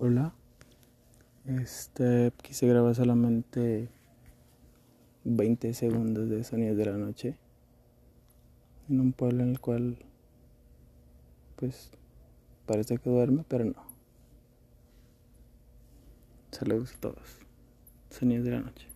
Hola. Este, quise grabar solamente 20 segundos de sonidos de la noche en un pueblo en el cual pues parece que duerme, pero no. Saludos a todos. Sonidos de la noche.